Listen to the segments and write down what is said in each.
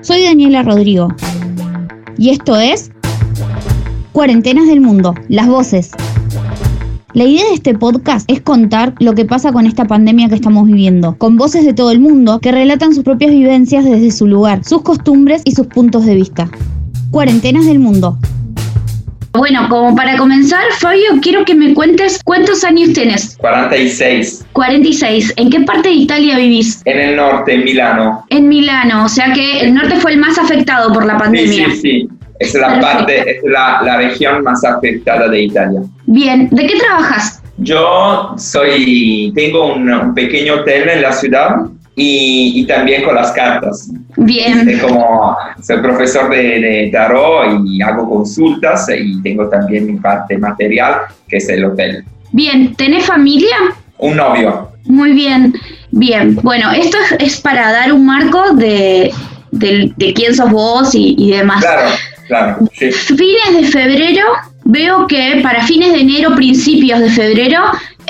Soy Daniela Rodrigo y esto es Cuarentenas del Mundo, las voces. La idea de este podcast es contar lo que pasa con esta pandemia que estamos viviendo, con voces de todo el mundo que relatan sus propias vivencias desde su lugar, sus costumbres y sus puntos de vista. Cuarentenas del Mundo, bueno, como para comenzar, Fabio, quiero que me cuentes cuántos años tienes. 46. 46. ¿En qué parte de Italia vivís? En el norte, en Milano. En Milano, o sea que el norte fue el más afectado por la pandemia. Sí, sí, sí. Es la parte, es la, la región más afectada de Italia. Bien, ¿de qué trabajas? Yo soy, tengo un, un pequeño hotel en la ciudad y, también con las cartas. Bien. como soy profesor de, de, tarot y hago consultas y tengo también mi parte material, que es el hotel. Bien, ¿tenés familia? Un novio. Muy bien, bien. Bueno, esto es, para dar un marco de, de, de quién sos vos y, y demás. Claro, claro. Sí. Fines de febrero, veo que para fines de enero, principios de febrero,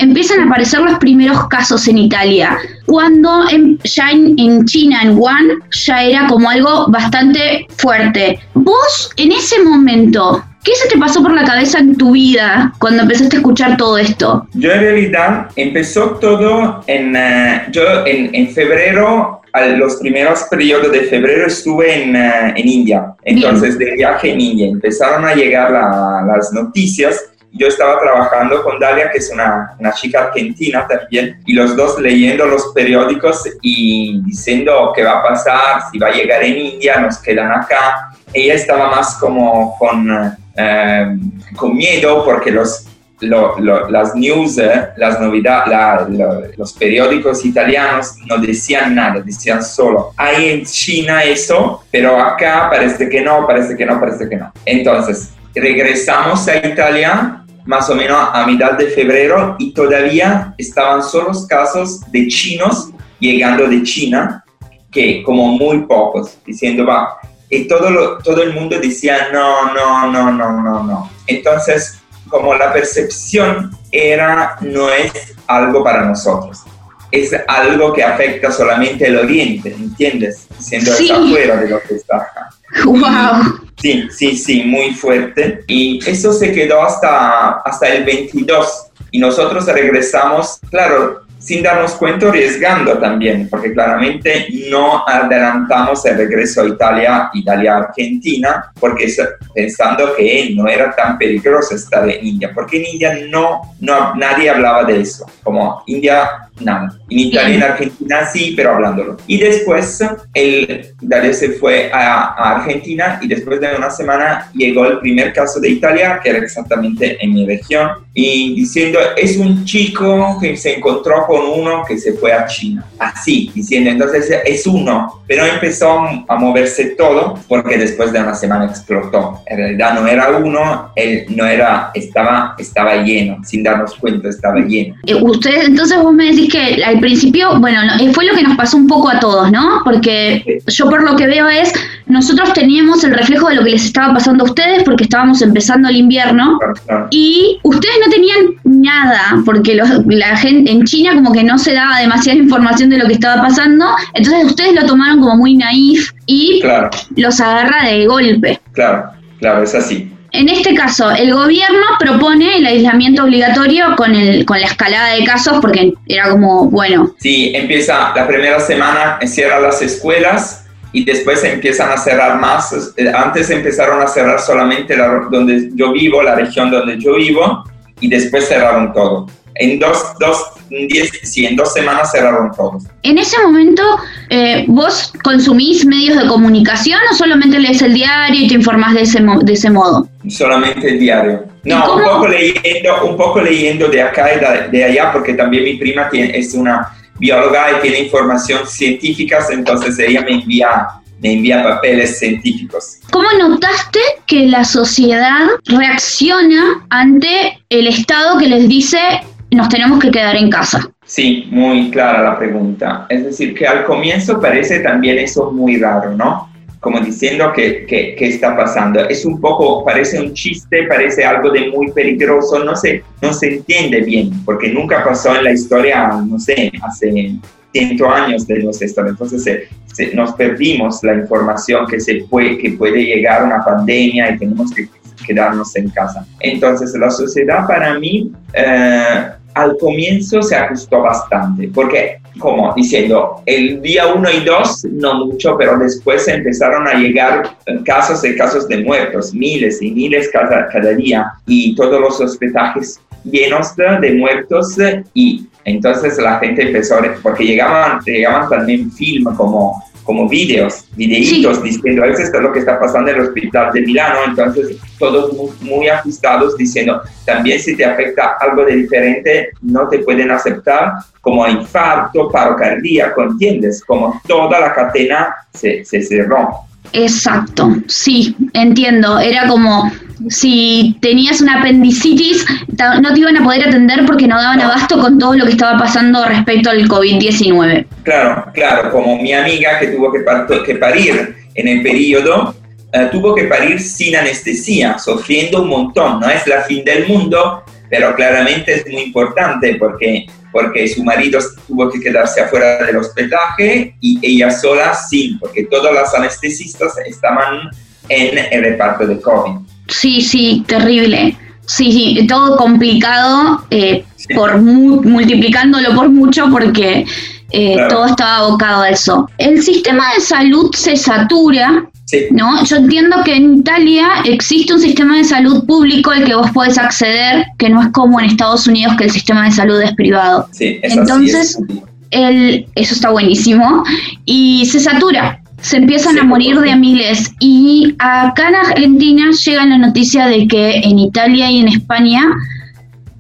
empiezan a aparecer los primeros casos en Italia, cuando ya en, China, en Wuhan, ya era como algo bastante fuerte. Vos, en ese momento, ¿Qué se te pasó por la cabeza en tu vida cuando empezaste a escuchar todo esto? Yo en realidad empezó todo en, uh, yo en, en, febrero, los primeros periodos de febrero estuve en, uh, en India, entonces Bien. de viaje en India. Empezaron a llegar la, las noticias yo estaba trabajando con Dalia, que es una, una, chica argentina también, y los dos leyendo los periódicos y diciendo qué va a pasar, si va a llegar en India, nos quedan acá. Ella estaba más como con, eh, con miedo porque los, lo, lo, las news, eh, las novedades, la, lo, los periódicos italianos no decían nada, decían solo, hay en China eso, pero acá parece que no, parece que no, parece que no. Entonces, regresamos a Italia más o menos a mitad de febrero y todavía estaban solo casos de chinos llegando de China, que como muy pocos, diciendo, va, y todo, todo el mundo decía, no, no, no, no, no, no. Entonces, como la percepción era, no es algo para nosotros, es algo que afecta solamente el oriente, ¿entiendes? Siendo Sí. afuera de lo que está acá. ¡Wow! Sí, sí, sí, muy fuerte. Y eso se quedó hasta, hasta el 22. Y nosotros regresamos, claro, sin darnos cuenta, arriesgando también, porque claramente no adelantamos el regreso a Italia, Italia-Argentina, porque pensando que no era tan peligroso estar en India, porque en India no, no nadie hablaba de eso, como India, nada. En Italia y en Argentina sí, pero hablándolo. Y después, el, Dalia se fue a, a Argentina y después de una semana llegó el primer caso de Italia, que era exactamente en mi región, y diciendo, es un chico que se encontró con uno que se fue a China. Así, diciendo, entonces es uno, pero empezó a moverse todo porque después de una semana explotó. En realidad no era uno, él no era, estaba, estaba lleno, sin darnos cuenta estaba lleno. Eh, Ustedes, entonces vos me decís que al principio, bueno, no, eh, fue lo que nos pasó un poco a todos, ¿no? Porque yo por lo que veo es, nosotros teníamos el reflejo de lo que les estaba pasando a ustedes porque estábamos empezando el invierno Claro, claro. y ustedes no tenían nada porque los- la gente en China como que no se daba demasiada información de lo que estaba pasando, entonces ustedes lo tomaron como muy naif y Claro, los agarra de golpe. claro, claro, es así. En este caso, el gobierno propone el aislamiento obligatorio con, el, con la escalada de casos porque era como, bueno, Sí, empieza la primera semana, cierran las escuelas y después empiezan a cerrar más. Eh, Antes empezaron a cerrar solamente la, donde yo vivo, la región donde yo vivo, y después cerraron todo. En dos, dos, diez, sí, en dos semanas cerraron todo. en ese momento, eh, ¿vos consumís medios de comunicación o solamente lees el diario y te informás de ese, de ese modo? Solamente el diario. ¿Y No, un poco, leyendo, un poco leyendo de acá y de, de allá, porque también mi prima tiene, es una bióloga y tiene información científica, entonces ella me envía, me envía papeles científicos. ¿Cómo notaste que la sociedad reacciona ante el Estado que les dice nos tenemos que quedar en casa? Sí, muy clara la pregunta. Es decir, que al comienzo parece también eso muy raro, ¿no? Como diciendo que, que, que está pasando. Es un poco, parece un chiste, parece algo de muy peligroso, no se, no se entiende bien, porque nunca pasó en la historia, no sé, hace 100 años de nuestra historia. Entonces nos perdimos la información que, se puede, que puede llegar una pandemia y tenemos que quedarnos en casa. Entonces la sociedad para mí eh, al comienzo se ajustó bastante, porque como diciendo, el día 1 y 2 no mucho, pero después empezaron a llegar casos de casos de muertos, miles y miles cada, cada día, y todos los hospitales llenos de, muertos y entonces la gente empezó, porque llegaban, llegaban también film como como videos, videitos diciendo, eso es lo que está pasando en el hospital de Milano, entonces todos muy, ajustados diciendo, también si te afecta algo de diferente, no te pueden aceptar como infarto, paro cardíaco, ¿entiendes? Como toda la cadena se, se cerró. Exacto, sí, entiendo. Era como si tenías una apendicitis, no te iban a poder atender porque no daban abasto con todo lo que estaba pasando respecto al COVID-19. Claro, claro, como mi amiga que tuvo que, que parir en el periodo, eh, tuvo que parir sin anestesia, sufriendo un montón, no es la fin del mundo, pero claramente es muy importante porque, porque su marido tuvo que quedarse afuera del hospedaje y ella sola sin, porque todas las anestesistas estaban en el reparto de COVID. Sí, sí, terrible. Sí, sí, todo complicado, eh, por multiplicándolo por mucho porque eh, todo estaba abocado a eso. El sistema de salud se satura, ¿no? Yo entiendo que en Italia existe un sistema de salud público al que vos podés acceder, que no es como en Estados Unidos que el sistema de salud es privado. Sí, Entonces, el, eso está buenísimo y se satura se empiezan a morir de a miles. Y acá en Argentina llega la noticia de que en Italia y en España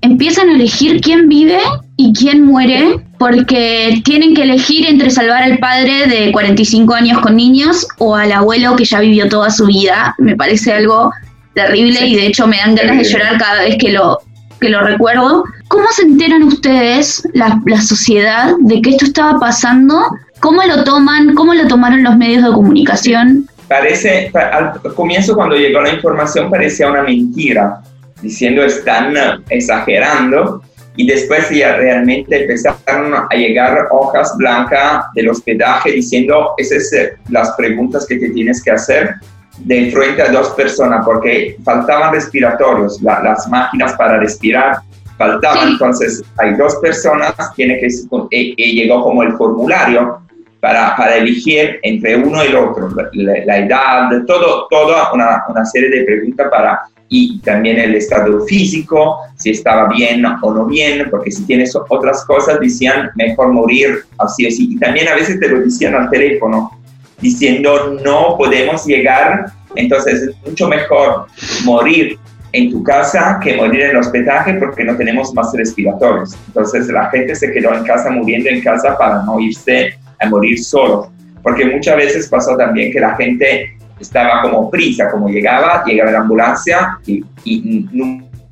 empiezan a elegir quién vive y quién muere porque tienen que elegir entre salvar al padre de 45 años con niños o al abuelo que ya vivió toda su vida. Me parece algo terrible y de hecho me dan ganas de llorar cada vez que lo, que lo recuerdo. ¿Cómo se enteran ustedes, la, la sociedad, de que esto estaba pasando ¿Cómo lo toman? ¿Cómo lo tomaron los medios de comunicación? Parece, al comienzo cuando llegó la información parecía una mentira, diciendo están exagerando y después ya realmente empezaron a llegar hojas blancas del hospedaje diciendo esas son las preguntas que te tienes que hacer de frente a dos personas porque faltaban respiratorios, las máquinas para respirar faltaban, entonces hay dos personas, tiene que, y, y llegó como el formulario para, elegir entre uno y el otro, la, edad, todo, toda una, una, serie de preguntas para, y también el estado físico, si estaba bien o no bien, porque si tienes otras cosas, decían mejor morir así o así. Y también a veces te lo decían al teléfono, diciendo no podemos llegar, entonces es mucho mejor morir en tu casa que morir en el hospedaje porque no tenemos más respiratorios. Entonces la gente se quedó en casa muriendo en casa para no irse a morir solo, porque muchas veces pasó también que la gente estaba como prisa, como llegaba, llegaba la ambulancia y, y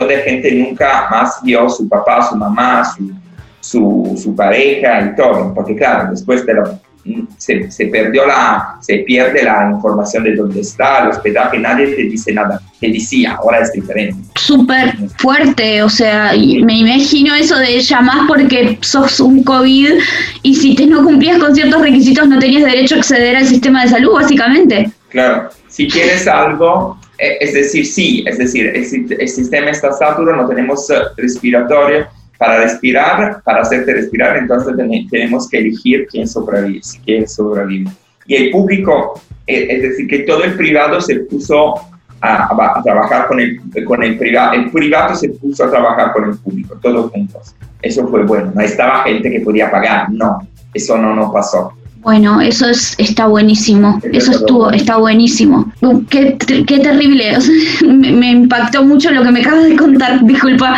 de gente nunca más vio su papá, su mamá, su, su, su pareja y todo, porque claro, después de lo, se, se, perdió la, se pierde la información de dónde está el hospedaje, nadie te dice nada, te decía, ahora es diferente. Súper fuerte, o sea, me imagino eso de llamar porque sos un COVID y si te no cumplías con ciertos requisitos no tenías derecho a acceder al sistema de salud, básicamente. Claro, si tienes algo, eh, es decir, sí, es decir, el, el sistema está saturado, no tenemos eh, respiratorio, para respirar, para hacerte respirar, entonces tenemos que elegir quién sobrevive, quién sobrevive. Y el público, eh, es decir, que todo el privado se puso a, trabajar con el, con el privado, el privado se puso a trabajar con el público, todos juntos. Eso fue bueno, no estaba gente que podía pagar, no, eso no nos pasó. Bueno, eso es, está buenísimo, eso estuvo, está buenísimo. Uh, qué, qué terrible, me, me, impactó mucho lo que me acabas de contar, disculpa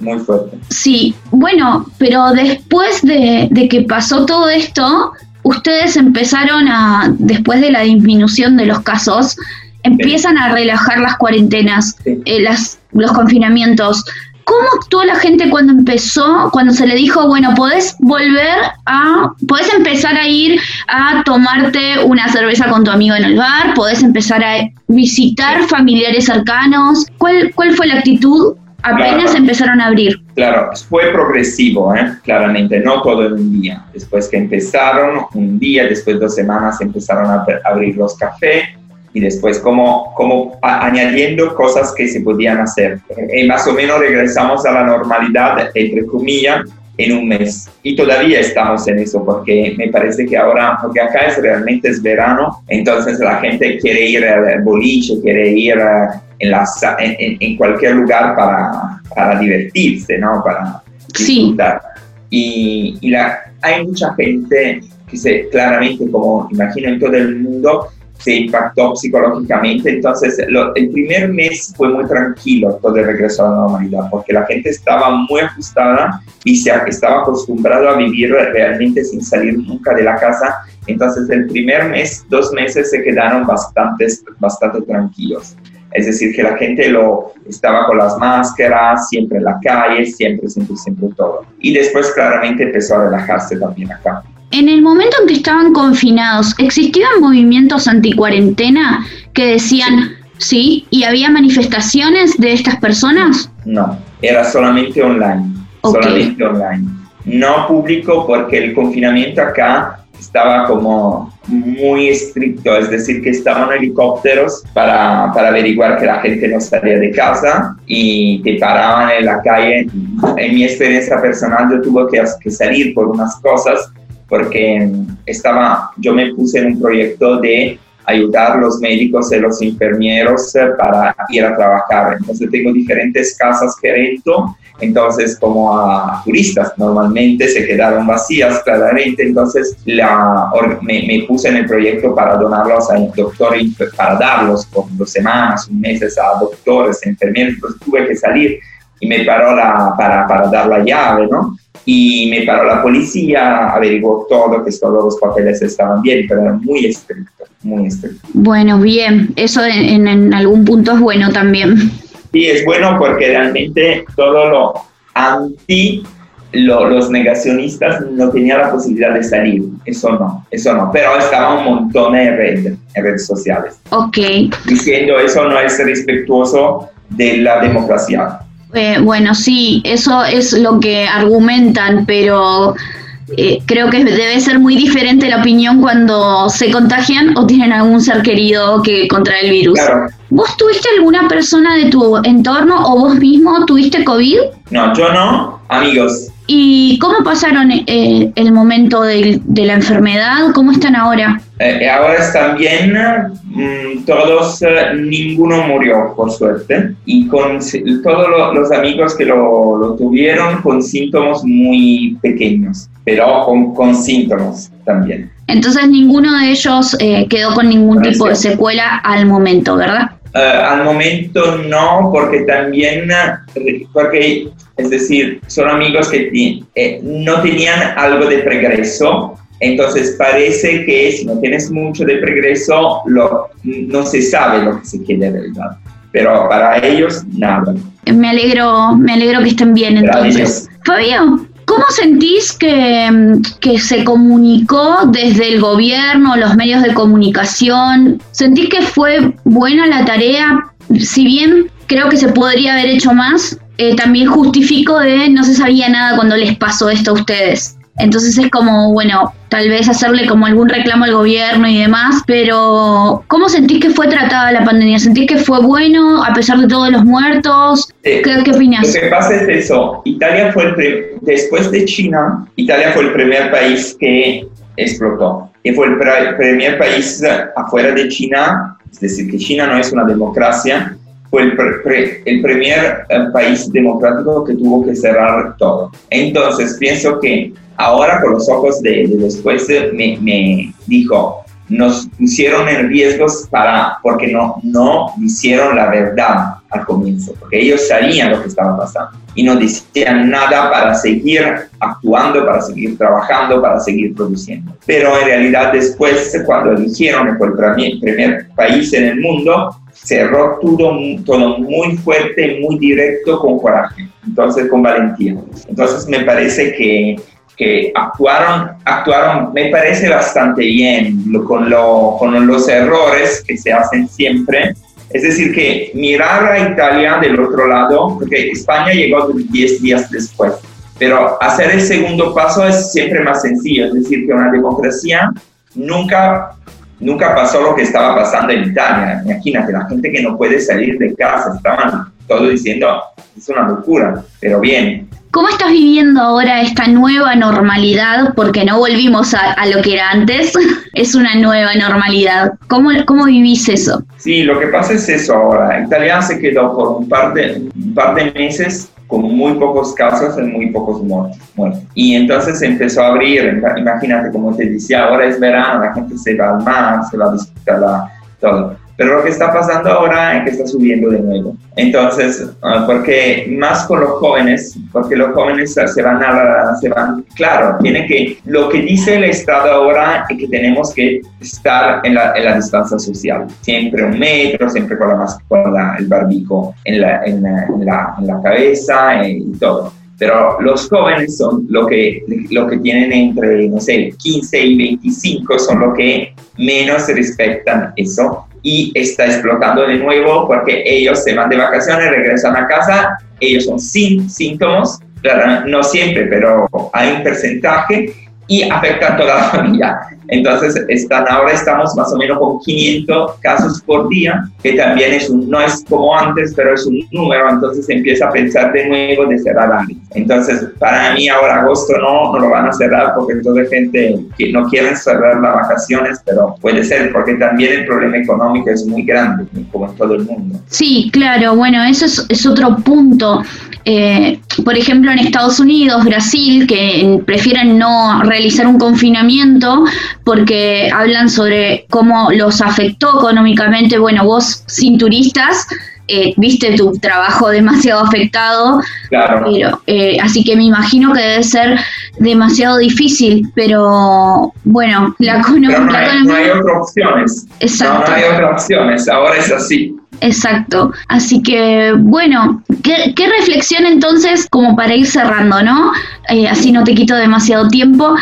muy fuerte. Sí, bueno, pero después de, que pasó todo esto, ustedes empezaron a, después de la disminución de los casos, empiezan a relajar las cuarentenas, eh, las, los confinamientos. ¿Cómo actuó la gente cuando empezó, cuando se le dijo, bueno, podés volver a, podés empezar a ir a tomarte una cerveza con tu amigo en el bar, podés empezar a visitar familiares cercanos? ¿Cuál, cuál fue la actitud apenas empezaron a abrir. Claro, fue progresivo, ¿eh? claramente, no todo en un día. Después que empezaron, un día, después de dos semanas empezaron a abrir los cafés y después como, como añadiendo cosas que se podían hacer. Y más o menos regresamos a la normalidad, entre comillas, en un mes. Y todavía estamos en eso porque me parece que ahora, porque acá es realmente es verano, entonces la gente quiere ir al boliche, quiere ir en, en, en cualquier lugar para, para, divertirse, ¿no? Para disfrutar. Sí. Y, la, hay mucha gente que se, claramente, como imagino en todo el mundo, se impactó psicológicamente. Entonces, el primer mes fue muy tranquilo todo el regreso a la normalidad, porque la gente estaba muy ajustada y se estaba acostumbrado a vivir realmente sin salir nunca de la casa. Entonces, el primer mes, dos meses se quedaron bastante, bastante tranquilos. Es decir, que la gente lo estaba con las máscaras, siempre en la calle, siempre, siempre, siempre todo. Y después claramente empezó a relajarse también acá. En el momento en que estaban confinados, ¿existían movimientos anticuarentena que decían sí y había manifestaciones de estas personas? No, era solamente online. Solamente online. No público porque el confinamiento acá estaba como muy estricto, es decir, que estaban helicópteros para, para, averiguar que la gente no salía de casa y te paraban en la calle. En mi experiencia personal yo tuve que, que salir por unas cosas porque estaba, yo me puse en un proyecto de ayudar a los médicos y los enfermeros eh, para ir a trabajar. Entonces tengo diferentes casas que rento, entonces como a turistas normalmente se quedaron vacías claramente, entonces la, me, me, puse en el proyecto para donarlos a doctores, para darlos por dos semanas, un meses a doctores, enfermeros, entonces tuve que salir y me paró la, para, para dar la llave, ¿no? Y me paró la policía, averiguó todo, que todos los papeles estaban bien, pero era muy estricto, muy estricto. Bueno, bien, eso en, algún punto es bueno también. Sí, es bueno porque realmente todo lo anti, los negacionistas no tenían la posibilidad de salir, eso no, eso no, pero estaba un montón en, redes, en redes sociales. Ok. Diciendo eso no es respetuoso de la democracia eh, bueno, sí, eso es lo que argumentan, pero eh, creo que debe ser muy diferente la opinión cuando se contagian o tienen algún ser querido que contrae el virus. ¿Vos tuviste alguna persona de tu entorno o vos mismo tuviste COVID? No, yo no, amigos. ¿Y cómo pasaron eh, el momento de, la enfermedad? ¿Cómo están ahora? Eh, ahora están bien, mm, todos, eh, ninguno murió por suerte, y con todos los amigos que lo, tuvieron con síntomas muy pequeños, pero con, con síntomas también. Entonces ninguno de ellos quedó con ningún tipo de secuela al momento, ¿verdad? Al momento no, porque también, porque es decir, son amigos que eh, no tenían algo de pregreso, entonces parece que si no tienes mucho de pregreso, lo, no se sabe lo que se quiere verdad. Pero para ellos, nada. Me alegro, me alegro que estén bien entonces. Fabio, ¿cómo sentís que, que se comunicó desde el gobierno, los medios de comunicación? ¿Sentís que fue buena la tarea? Si bien creo que se podría haber hecho más, eh, también justifico de no se sabía nada cuando les pasó esto a ustedes. Entonces es como, bueno, tal vez hacerle como algún reclamo al gobierno y demás, pero ¿cómo sentís que fue tratada la pandemia? ¿Sentís que fue bueno a pesar de todos los muertos? ¿Qué, ¿Qué, opinas? Lo que pasa es eso, Italia fue el después de China, Italia fue el primer país que explotó y fue el primer país afuera de China, es decir, que China no es una democracia, fue el, el primer eh, país democrático que tuvo que cerrar todo. Entonces, pienso que ahora con los ojos de, después me, me, dijo, nos pusieron en riesgos para, porque no, no hicieron la verdad al comienzo, porque ellos sabían lo que estaba pasando y no decían nada para seguir actuando, para seguir trabajando, para seguir produciendo. Pero en realidad después, cuando eligieron el primer país en el mundo, cerró todo, todo muy fuerte, muy directo, con coraje, entonces con valentía. Entonces me parece que, que actuaron, actuaron, me parece bastante bien, con, lo, con los errores que se hacen siempre, Es decir, que mirar a Italia del otro lado, porque España llegó 10 días después, pero hacer el segundo paso es siempre más sencillo, es decir, que una democracia nunca, nunca pasó lo que estaba pasando en Italia. Imagínate, la gente que no puede salir de casa, estaban todos diciendo, es una locura, pero bien, ¿Cómo estás viviendo ahora esta nueva normalidad? Porque no volvimos a, lo que era antes, es una nueva normalidad. ¿Cómo, ¿Cómo vivís eso? Sí, lo que pasa es eso ahora. Italia se quedó por un par de, un par de meses con muy pocos casos y muy pocos muertos. Y entonces empezó a abrir, imagínate como te decía, ahora es verano, la gente se va al mar, se va a disfrutar la, todo. Pero lo que está pasando ahora es que está subiendo de nuevo. Entonces, ah, porque más con los jóvenes, porque los jóvenes se van a se van, claro, tiene que, lo que dice el Estado ahora es que tenemos que estar en la, en la distancia social, siempre un metro, siempre con, la, con la, el barbico en la, en, la, en la cabeza y todo. Pero los jóvenes son lo que, lo que tienen entre, no sé, 15 y 25, son los que menos respetan eso y está explotando de nuevo porque ellos se van de vacaciones, regresan a casa, ellos son sin síntomas, no siempre, pero hay un porcentaje y afecta a toda la familia. Entonces, están, ahora estamos más o menos con 500 casos por día, que también es un, no es como antes, pero es un número, entonces empieza a pensar de nuevo de cerrar áreas. Entonces, para mí ahora agosto no, no lo van a cerrar porque toda gente que no quieren cerrar las vacaciones, pero puede ser porque también el problema económico es muy grande, como en todo el mundo. Sí, claro, bueno, eso es, es otro punto. Eh, por ejemplo, en Estados Unidos, Brasil, que prefieren no realizar un confinamiento porque hablan sobre cómo los afectó económicamente. Bueno, vos sin turistas, eh, viste tu trabajo demasiado afectado, claro. pero, eh, así que me imagino que debe ser demasiado difícil, pero bueno, la economía... No, no, hay, otras opciones. Exacto. No, no hay otras opciones, ahora es así. Exacto. Así que, bueno, ¿qué, reflexión entonces, como para ir cerrando, ¿no? Eh, así no te quito demasiado tiempo.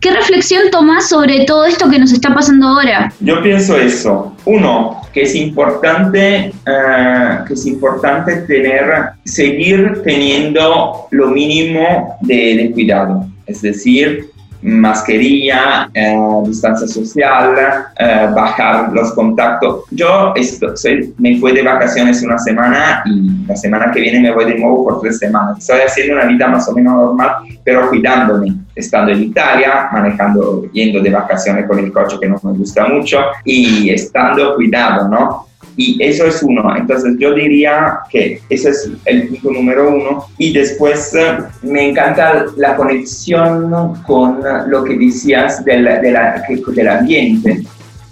¿Qué reflexión tomas sobre todo esto que nos está pasando ahora? Yo pienso eso. Uno, que es importante, eh, que es importante tener, seguir teniendo lo mínimo de cuidado. Es decir, mascarilla, eh, distancia social, eh, bajar los contactos. Yo esto, soy, me fui de vacaciones una semana y la semana que viene me voy de nuevo por tres semanas. Estoy haciendo una vida más o menos normal, pero cuidándome, estando en Italia, manejando, yendo de vacaciones con el coche que no me gusta mucho y estando cuidado, ¿no? Y eso es uno. Entonces yo diría que ese es el punto número uno. Y después eh, me encanta la conexión con lo que decías del, de la, del ambiente,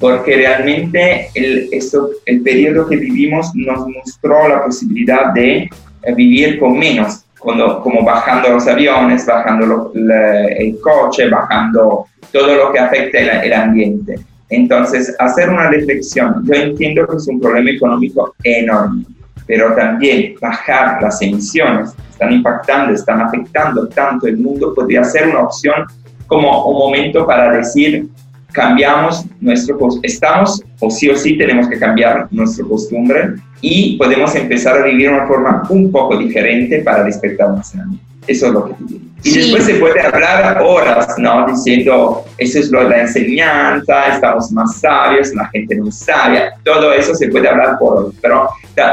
porque realmente el, esto, el periodo que vivimos nos mostró la posibilidad de eh, vivir con menos, cuando, como bajando los aviones, bajando el coche, bajando todo lo que afecta el ambiente. Entonces, hacer una reflexión. Yo entiendo que es un problema económico enorme, pero también bajar las emisiones están impactando, están afectando tanto el mundo, podría ser una opción como un momento para decir, cambiamos nuestro, estamos o sí o sí tenemos que cambiar nuestra costumbre y podemos empezar a vivir de una forma un poco diferente para despertar más grande. Eso es lo que digo. Y después se puede hablar horas, ¿no? Diciendo, eso es lo de la enseñanza, estamos más sabios, la gente no sabe, todo eso se puede hablar por horas, pero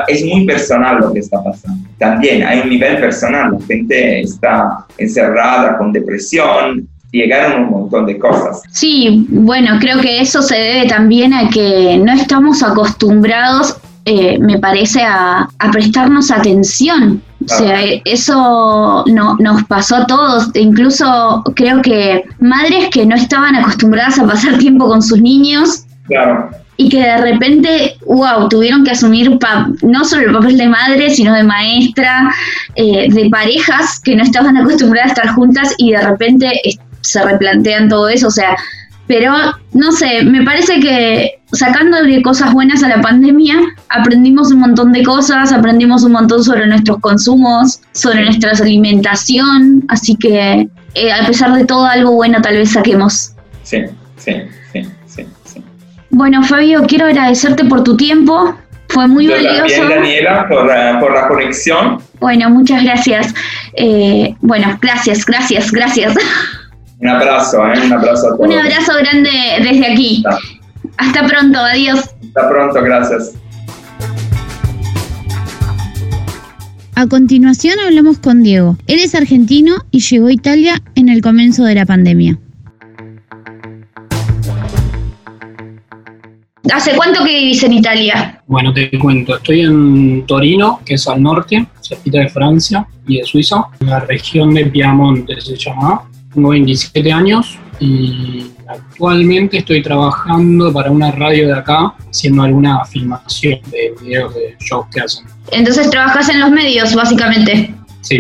es muy personal lo que está pasando. También hay un nivel personal, la gente está encerrada con depresión, llegaron un montón de cosas. Sí, bueno, creo que eso se debe también a que no estamos acostumbrados, eh, me parece, a, a prestarnos atención o sea, eso no, nos pasó a todos. Incluso creo que madres que no estaban acostumbradas a pasar tiempo con sus niños. Y que de repente, wow, tuvieron que asumir no solo el papel de madre, sino de maestra, eh, de parejas que no estaban acostumbradas a estar juntas y de repente se replantean todo eso. O sea, pero no sé, me parece que sacándole cosas buenas a la pandemia, aprendimos un montón de cosas, aprendimos un montón sobre nuestros consumos, sobre nuestra alimentación, así que eh, a pesar de todo algo bueno tal vez saquemos. Sí, sí, sí, sí, Bueno, Fabio, quiero agradecerte por tu tiempo. Fue muy Yo valioso. también, Daniela, por, por la conexión. Bueno, muchas gracias. Eh, bueno, gracias, gracias, gracias. Un abrazo, ¿eh? un abrazo a todos. Un abrazo grande desde aquí. Hasta- Hasta pronto, adiós. Hasta pronto, gracias. A continuación hablamos con Diego. Él es argentino y llegó a Italia en el comienzo de la pandemia. ¿Hace cuánto que vivís en Italia? Bueno, te cuento, estoy en Torino, que es al norte, cerquita de Francia y de Suiza, en la región de Piamonte se llama. Tengo 27 años y actualmente estoy trabajando para una radio de acá, haciendo alguna filmación de videos de shows que hacen. Entonces trabajas en los medios, básicamente. Sí.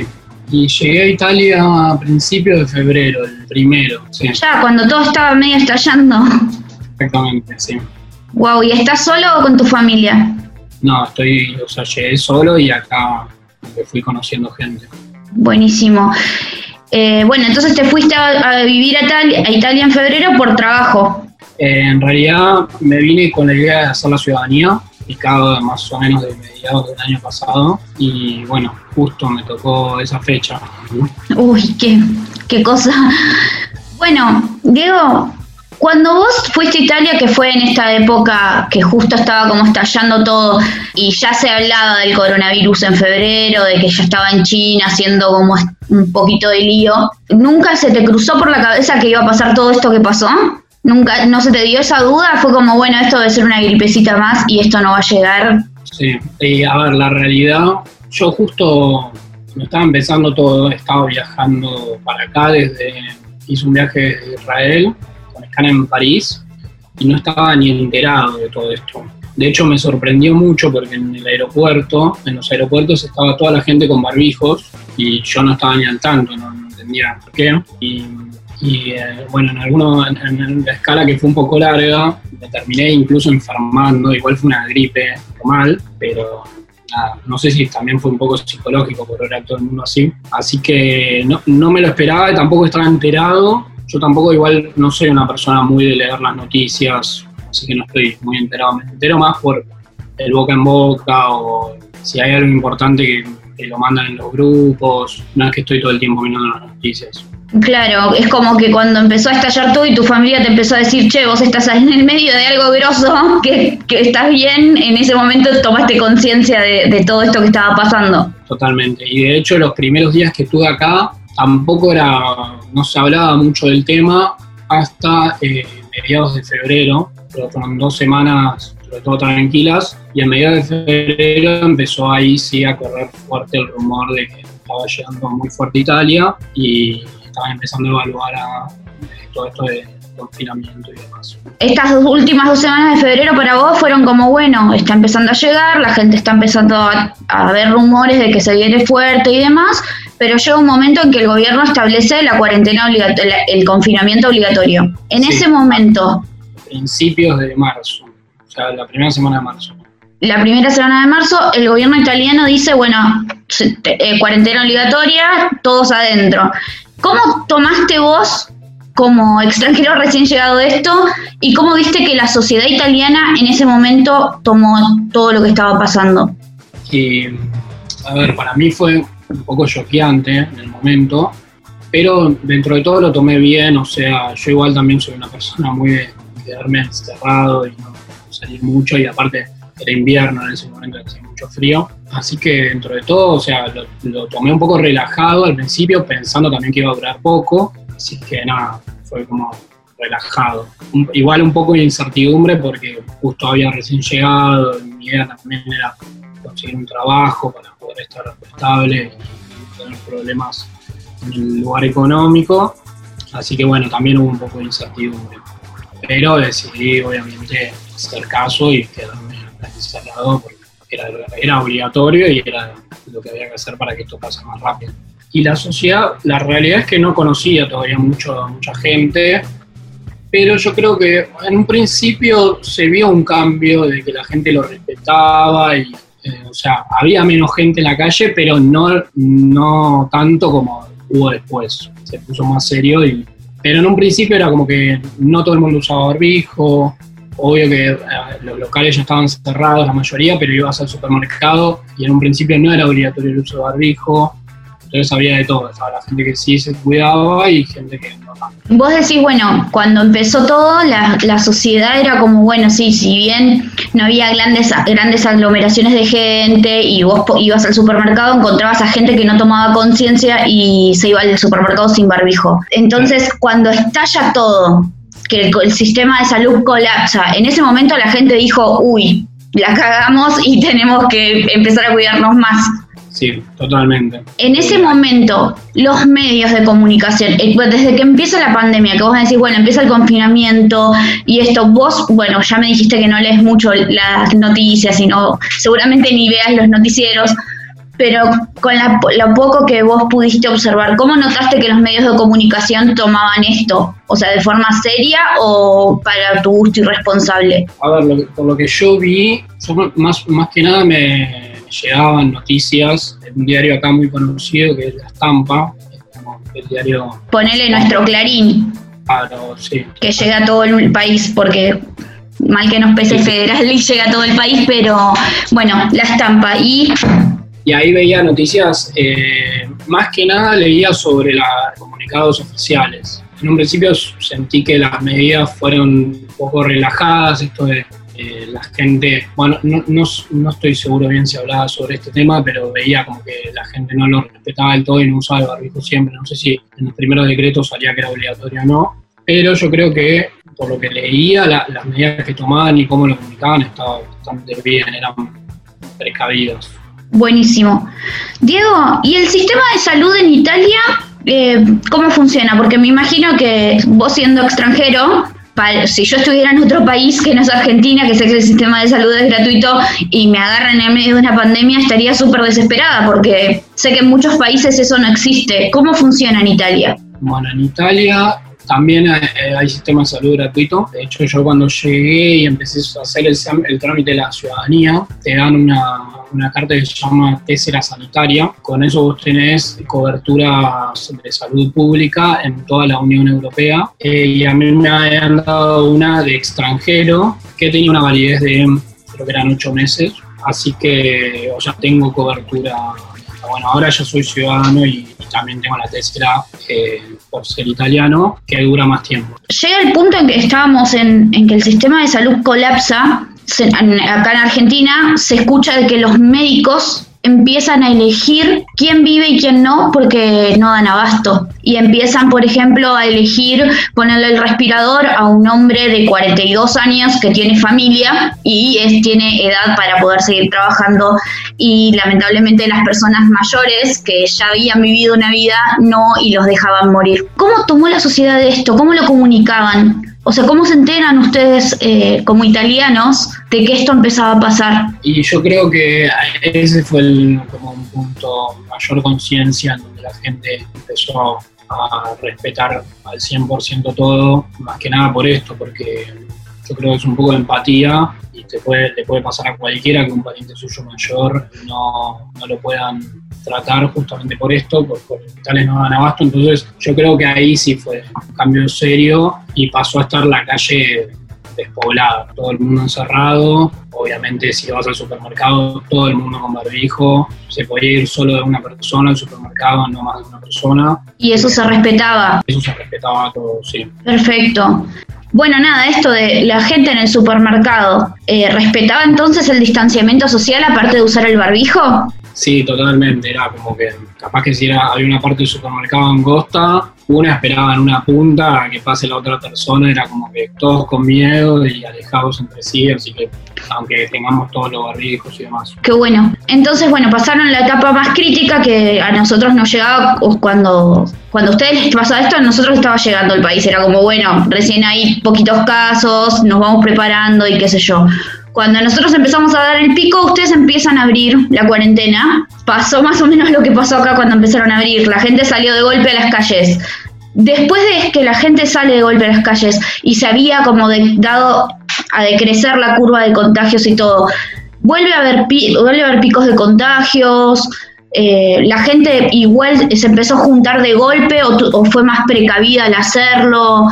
Y llegué a Italia a principios de febrero, el primero, sí, Ya, cuando todo estaba medio estallando. exactamente, sí. Wow, ¿y estás solo o con tu familia? No, estoy, o sea, llegué solo y acá me fui conociendo gente. Buenísimo. Eh, bueno, entonces te fuiste a, a vivir a, Italia, a Italia en febrero por trabajo. Eh, en realidad me vine con la idea de hacer la ciudadanía, picado más o menos de mediados del año pasado, y bueno, justo me tocó esa fecha. Uy, qué, qué cosa. Bueno, Diego, cuando vos fuiste a Italia, que fue en esta época que justo estaba como estallando todo y ya se hablaba del coronavirus en febrero, de que ya estaba en China haciendo como un poquito de lío, ¿nunca se te cruzó por la cabeza que iba a pasar todo esto que pasó? ¿Nunca no se te dio esa duda? Fue como, bueno, esto debe ser una gripecita más y esto no va a llegar. Sí, y a ver, la realidad, yo justo me estaba empezando todo, estaba viajando para acá desde, hice un viaje desde Israel, escala en París, y no estaba ni enterado de todo esto. De hecho, me sorprendió mucho porque en el aeropuerto, en los aeropuertos estaba toda la gente con barbijos y yo no estaba ni al tanto, no, no entendía por qué. Y, y, eh, bueno, en, alguno, en, en la escala que fue un poco larga, me terminé incluso enfermando, igual fue una gripe normal, pero nada, no sé si también fue un poco psicológico por ver a todo el mundo así. Así que no, no me lo esperaba, tampoco estaba enterado. Yo tampoco igual no soy una persona muy de leer las noticias, así que no estoy muy enterado. Me entero más por el boca en boca o si hay algo importante que, que lo mandan en los grupos. No es que estoy todo el tiempo mirando las noticias. Claro, es como que cuando empezó a estallar todo y tu familia te empezó a decir, che, vos estás en el medio de algo grosso, que, que estás bien, en ese momento tomaste conciencia de, de todo esto que estaba pasando. Totalmente. Y de hecho los primeros días que estuve acá tampoco era, no se hablaba mucho del tema hasta eh, mediados de febrero, pero fueron dos semanas sobre todo tranquilas, y a mediados de febrero empezó ahí sí a correr fuerte el rumor de que estaba llegando muy fuerte Italia y estaban empezando a evaluar a, eh, todo esto de confinamiento y demás. Estas dos últimas dos semanas de febrero para vos fueron como, bueno, está empezando a llegar, la gente está empezando a, a ver rumores de que se viene fuerte y demás, pero llega un momento en que el gobierno establece la cuarentena obligatoria, el confinamiento obligatorio. En Sí. ese momento, Principios de marzo, o sea, la primera semana de marzo. la primera semana de marzo, el gobierno italiano dice, bueno, eh, cuarentena obligatoria, todos adentro. ¿Cómo tomaste vos como extranjero recién llegado de esto y cómo viste que la sociedad italiana en ese momento tomó todo lo que estaba pasando? Y, a ver, para mí fue un poco choqueante en el momento, pero dentro de todo lo tomé bien, o sea, yo igual también soy una persona muy de quedarme encerrado y no salir mucho, y aparte era invierno en ese momento, hacía mucho frío, así que dentro de todo, o sea, lo, lo tomé un poco relajado al principio, pensando también que iba a durar poco, así que nada, fue como relajado. Un- igual un poco de incertidumbre porque justo había recién llegado, mi idea también era conseguir un trabajo para estar estable tener problemas en el lugar económico. Así que bueno, también hubo un poco de incertidumbre. Pero decidí obviamente hacer caso y quedarme encerrado porque era, era obligatorio y era lo que había que hacer para que esto pase más rápido. Y la sociedad, la realidad es que no conocía todavía mucho, mucha gente, pero yo creo que en un principio se vio un cambio de que la gente lo respetaba y, eh, o sea, había menos gente en la calle, pero no, no tanto como hubo después. Se puso más serio y, pero en un principio era como que no todo el mundo usaba barbijo, obvio que eh, los locales ya estaban cerrados, la mayoría, pero ibas al supermercado y en un principio no era obligatorio el uso de barbijo, entonces había de todo, estaba la gente que sí se cuidaba y gente que no Vos decís, bueno, cuando empezó todo, la, la, sociedad era como, bueno, sí, si bien no había grandes, grandes aglomeraciones de gente y vos ibas al supermercado, encontrabas a gente que no tomaba conciencia y se iba al supermercado sin barbijo. Entonces, cuando estalla todo, que el, el sistema de salud colapsa, en ese momento la gente dijo, uy, la cagamos y tenemos que empezar a cuidarnos más. Sí, totalmente. En ese momento, los medios de comunicación, eh, desde que empieza la pandemia, que vos decís, bueno, empieza el confinamiento y esto, vos, bueno, ya me dijiste que no lees mucho las noticias, sino seguramente ni veas los noticieros, pero con lo poco que vos pudiste observar, ¿cómo notaste que los medios de comunicación tomaban esto? O sea, ¿de forma seria o para tu gusto irresponsable? A ver, por lo que yo vi, más, más que nada me llegaban noticias de un diario acá muy conocido que es La Estampa, el diario... Ponele nuestro Clarín. Claro, sí. Que llega a todo el país, porque mal que nos pese federal y llega a todo el país, pero bueno, La Estampa. Y y ahí veía noticias, eh, más que nada leía sobre los comunicados oficiales. En un principio sentí que las medidas fueron un poco relajadas, esto de eh, la gente, bueno, no, no, estoy seguro bien si hablaba sobre este tema, pero veía como que la gente no lo respetaba del todo y no usaba el barbijo siempre. No sé si en los primeros decretos salía que era obligatorio o no, pero yo creo que por lo que leía, las medidas que tomaban y cómo lo comunicaban estaban bastante bien, eran precavidos. Buenísimo. Diego, ¿y el sistema de salud en Italia eh, cómo funciona? Porque me imagino que vos siendo extranjero, si yo estuviera en otro país que no es Argentina, que sé que el sistema de salud es gratuito y me agarran en medio de una pandemia, estaría súper desesperada porque sé que en muchos países eso no existe. ¿Cómo funciona en Italia? Bueno, en Italia también hay, hay, sistema de salud gratuito. De hecho, yo cuando llegué y empecé a hacer el, el trámite de la ciudadanía, te dan una, una carta que se llama Tésera Sanitaria. Con eso vos tenés cobertura de salud pública en toda la Unión Europea. Eh, y a mí me han dado una de extranjero que tenía una validez de, creo que eran ocho meses. Así que, o sea, tengo cobertura. Bueno, ahora yo soy ciudadano y, también tengo la tercera eh, por ser italiano, que dura más tiempo. Llega el punto en que estábamos en, en que el sistema de salud colapsa acá en Argentina se escucha de que los médicos empiezan a elegir quién vive y quién no porque no dan abasto. Y empiezan, por ejemplo, a elegir ponerle el respirador a un hombre de 42 años que tiene familia y es, tiene edad para poder seguir trabajando. Y lamentablemente las personas mayores que ya habían vivido una vida no y los dejaban morir. ¿Cómo tomó la sociedad esto? ¿Cómo lo comunicaban? O sea, ¿cómo se enteran ustedes eh, como italianos de que esto empezaba a pasar? Y yo creo que ese fue el, como un punto mayor conciencia en donde la gente empezó a respetar al 100% todo, más que nada por esto, porque yo creo que es un poco de empatía y te puede, le puede pasar a cualquiera que un pariente suyo mayor no, no lo puedan tratar justamente por esto, porque los hospitales no dan abasto, entonces yo creo que ahí sí fue un cambio serio y pasó a estar la calle despoblada, todo el mundo encerrado, obviamente si vas al supermercado, todo el mundo con barbijo, se podía ir solo de una persona al supermercado, no más de una persona. Y eso se respetaba. Eso se respetaba todo, sí. Perfecto. Bueno, nada, esto de la gente en el supermercado, eh, ¿respetaba entonces el distanciamiento social aparte de usar el barbijo? Sí, totalmente. Era como que capaz que si era, había una parte del supermercado angosta, una esperaba en una punta a que pase la otra persona, era como que todos con miedo y alejados entre sí, así que aunque tengamos todos los barbijos y demás. Qué bueno. Entonces, bueno, pasaron la etapa más crítica que a nosotros nos llegaba cuando, cuando a ustedes les pasaba esto, a nosotros estaba llegando el país. Era como, bueno, recién hay poquitos casos, nos vamos preparando y qué sé yo. Cuando nosotros empezamos a dar el pico, ustedes empiezan a abrir la cuarentena. Pasó más o menos lo que pasó acá cuando empezaron a abrir. La gente salió de golpe a las calles. Después de que la gente sale de golpe a las calles y se había como dado a decrecer la curva de contagios y todo, vuelve a haber, vuelve a haber picos de contagios, eh, la gente igual se empezó a juntar de golpe o, o, fue más precavida al hacerlo.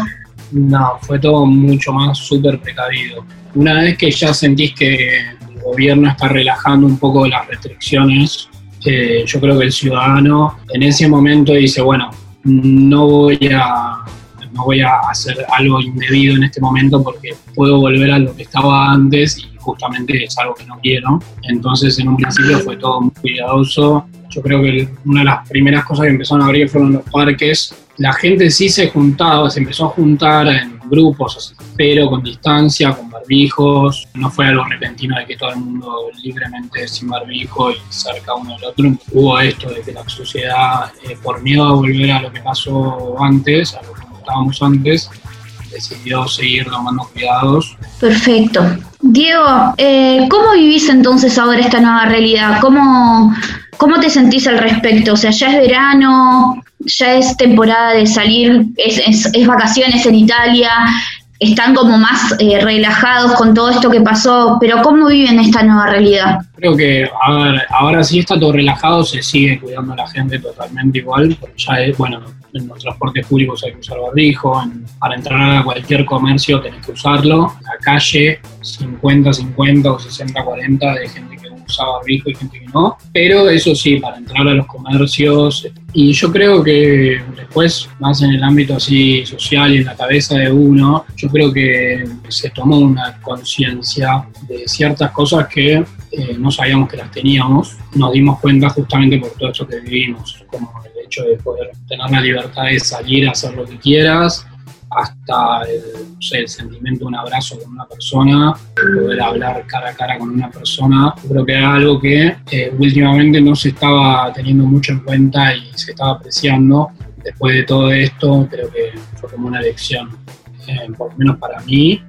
No, fue todo mucho más súper precavido. Una vez que ya sentís que el gobierno está relajando un poco las restricciones, eh, yo creo que el ciudadano en ese momento dice, bueno, no voy a no voy a hacer algo indebido en este momento porque puedo volver a lo que estaba antes y justamente es algo que no quiero. Entonces en un principio fue todo muy cuidadoso. Yo creo que una de las primeras cosas que empezaron a abrir fueron los parques. La gente sí se juntaba, se empezó a juntar en grupos, pero con distancia, con barbijos. No fue algo repentino de que todo el mundo libremente sin barbijo y cerca uno del otro. Hubo esto de que la sociedad, eh, por miedo a volver a lo que pasó antes, a lo que estábamos antes, decidió seguir tomando cuidados. Perfecto. Diego, eh, ¿cómo vivís entonces ahora esta nueva realidad? ¿Cómo, ¿Cómo te sentís al respecto? O sea, ya es verano, ya es temporada de salir, es, es, vacaciones en Italia, están como más eh, relajados con todo esto que pasó, pero ¿cómo viven esta nueva realidad? Creo que, a ver, ahora sí está todo relajado, se sigue cuidando a la gente totalmente igual, porque ya es, bueno, en los transportes públicos hay que usar barbijo, para entrar a cualquier comercio tenés que usarlo, la calle 50-50 o 60-40 de gente usa barbijo y gente que no, pero eso sí, para entrar a los comercios, y yo creo que después, más en el ámbito así social y en la cabeza de uno, yo creo que se tomó una conciencia de ciertas cosas que eh, no sabíamos que las teníamos, nos dimos cuenta justamente por todo esto que vivimos, como hecho de poder tener la libertad de salir a hacer lo que quieras, hasta el, sentimiento de un abrazo con una persona, poder hablar cara a cara con una persona. creo que era algo que eh, últimamente no se estaba teniendo mucho en cuenta y se estaba apreciando. Después de todo esto, creo que fue como una lección, eh, por lo menos para mí,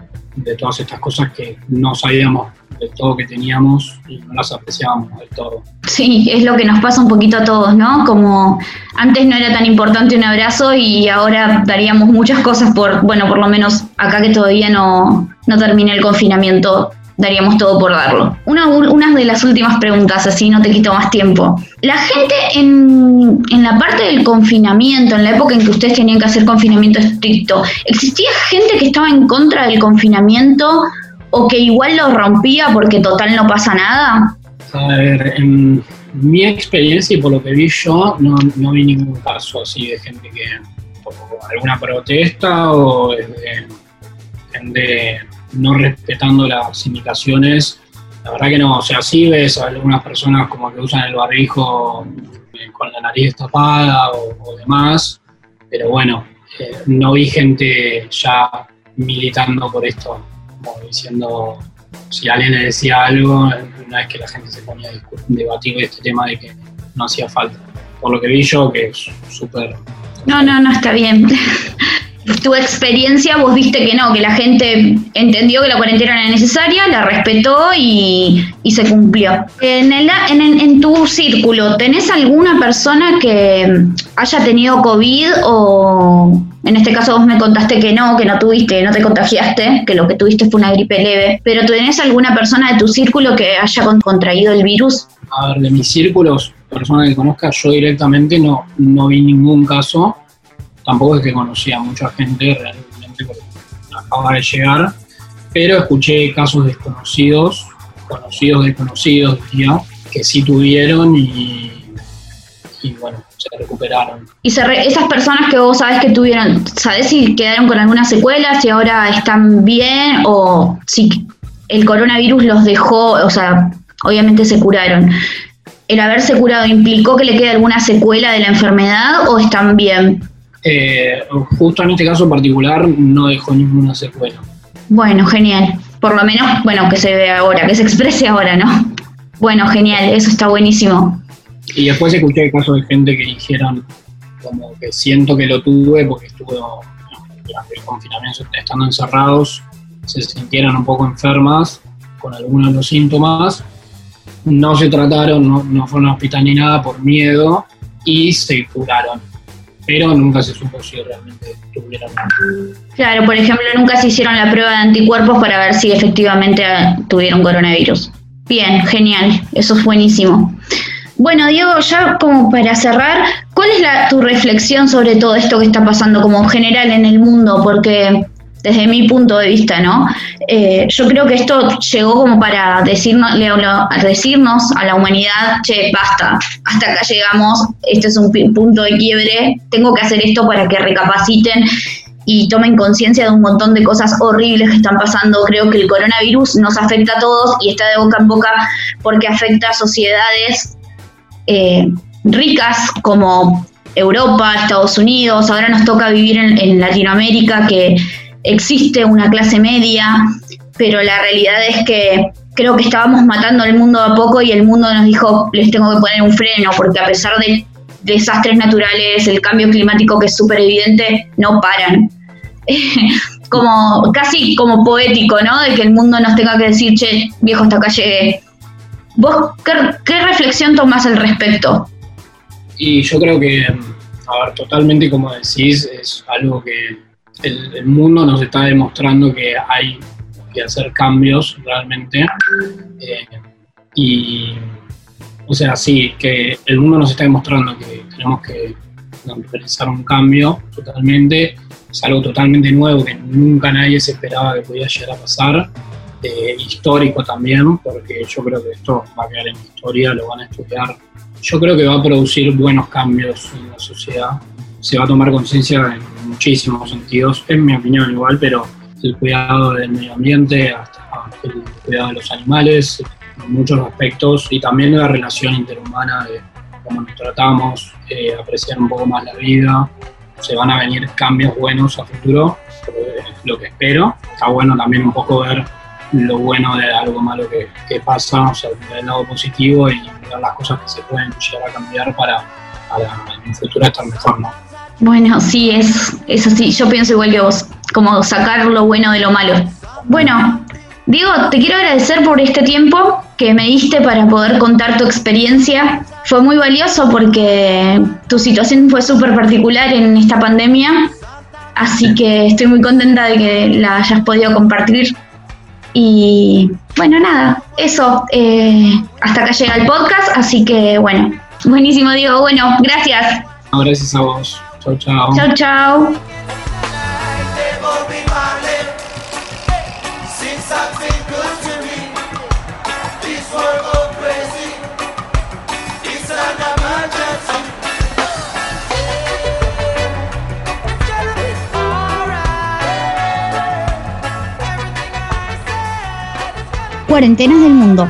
de todas estas cosas que no sabíamos de todo que teníamos y no las apreciábamos del todo. Sí, es lo que nos pasa un poquito a todos, ¿no? Como antes no era tan importante un abrazo y ahora daríamos muchas cosas por, bueno, por lo menos acá que todavía no, no termine el confinamiento, daríamos todo por darlo. Una, una de las últimas preguntas, así no te quito más tiempo. La gente en, en, la parte del confinamiento, en la época en que ustedes tenían que hacer confinamiento estricto, ¿existía gente que estaba en contra del confinamiento o que igual lo rompía porque total no pasa nada? A ver, en mi experiencia y por lo que vi yo, no, no vi ningún caso así de gente que alguna protesta o de no respetando las indicaciones. La verdad que no, o sea, sí ves algunas personas como que usan el barbijo eh, con la nariz tapada o, demás, pero bueno, eh, no vi gente ya militando por esto como diciendo, si alguien le decía algo, una vez que la gente se ponía a debatir este tema de que no hacía falta. Por lo que vi yo, que es súper... No, no, no, está bien. tu experiencia, vos viste que no, que la gente entendió que la cuarentena era necesaria, la respetó y, se cumplió. En, el, en, en, tu círculo, ¿tenés alguna persona que haya tenido COVID o en este caso vos me contaste que no, que no tuviste, no te contagiaste, que lo que tuviste fue una gripe leve, pero ¿tenés alguna persona de tu círculo que haya contraído el virus? A ver, de mis círculos, personas que conozca, yo directamente no, no vi ningún caso tampoco es que conocía a mucha gente realmente porque acaba de llegar, pero escuché casos desconocidos, conocidos desconocidos, diría, que sí tuvieron y, bueno, se recuperaron. ¿Y esas personas que vos sabes que tuvieron, sabés si quedaron con alguna secuela, si ahora están bien o si el coronavirus los dejó, o sea, obviamente se curaron? ¿El haberse curado implicó que le quede alguna secuela de la enfermedad o están bien? Eh, justo en este caso particular no dejó ninguna secuela. Bueno, genial. Por lo menos, bueno, que se vea ahora, que se exprese ahora, ¿no? Bueno, genial, eso está buenísimo. Y después escuché casos de gente que dijeron como que siento que lo tuve porque estuvo durante el confinamiento estando encerrados, se sintieron un poco enfermas con algunos de los síntomas, no se trataron, no, no fueron a hospital ni nada por miedo y se curaron pero nunca se supo si realmente tuvieron. Claro, por ejemplo, nunca se hicieron la prueba de anticuerpos para ver si efectivamente tuvieron coronavirus. Bien, genial, eso es buenísimo. Bueno, Diego, ya como para cerrar, ¿cuál es la, tu reflexión sobre todo esto que está pasando como general en el mundo? Porque desde mi punto de vista, ¿no? Eh, yo creo que esto llegó como para decirnos, decirnos a la humanidad, che, basta, hasta acá llegamos, este es un punto de quiebre, tengo que hacer esto para que recapaciten y tomen conciencia de un montón de cosas horribles que están pasando. Creo que el coronavirus nos afecta a todos y está de boca en boca porque afecta a sociedades eh, ricas como Europa, Estados Unidos, ahora nos toca vivir en Latinoamérica que existe una clase media, pero la realidad es que creo que estábamos matando al mundo a poco y el mundo nos dijo, les tengo que poner un freno, porque a pesar de desastres naturales, el cambio climático que es súper evidente, no paran. como casi como poético, ¿no? De que el mundo nos tenga que decir, che, viejo, hasta acá llegué. ¿Vos qué, qué reflexión tomás al respecto? Y yo creo que, a ver, totalmente como decís, es algo que el, mundo nos está demostrando que hay que hacer cambios realmente. Eh, y, o sea, sí, que el mundo nos está demostrando que tenemos que realizar un cambio totalmente. Es algo totalmente nuevo que nunca nadie se esperaba que podía llegar a pasar. Eh, histórico también, porque yo creo que esto va a quedar en historia, lo van a estudiar. Yo creo que va a producir buenos cambios en la sociedad. Se va a tomar conciencia en muchísimos sentidos, en mi opinión igual, pero el cuidado del medio ambiente, hasta el cuidado de los animales, en muchos aspectos, y también la relación interhumana, de cómo nos tratamos, eh, apreciar un poco más la vida. Se van a venir cambios buenos a futuro, lo que espero. Está bueno también un poco ver lo bueno de algo malo que, que pasa, o sea, el lado positivo y ver las cosas que se pueden llegar a cambiar para, para en un futuro estar mejor, ¿no? Bueno, sí, es, es así. Yo pienso igual que vos, como sacar lo bueno de lo malo. Bueno, Diego, te quiero agradecer por este tiempo que me diste para poder contar tu experiencia. Fue muy valioso porque tu situación fue súper particular en esta pandemia, así que estoy muy contenta de que la hayas podido compartir. Y bueno, nada, eso. Eh, hasta acá llega el podcast, así que bueno, buenísimo, Diego. Bueno, gracias. gracias a vos. Chao, chao. Chao, chao. 'Cuarentenas del mundo.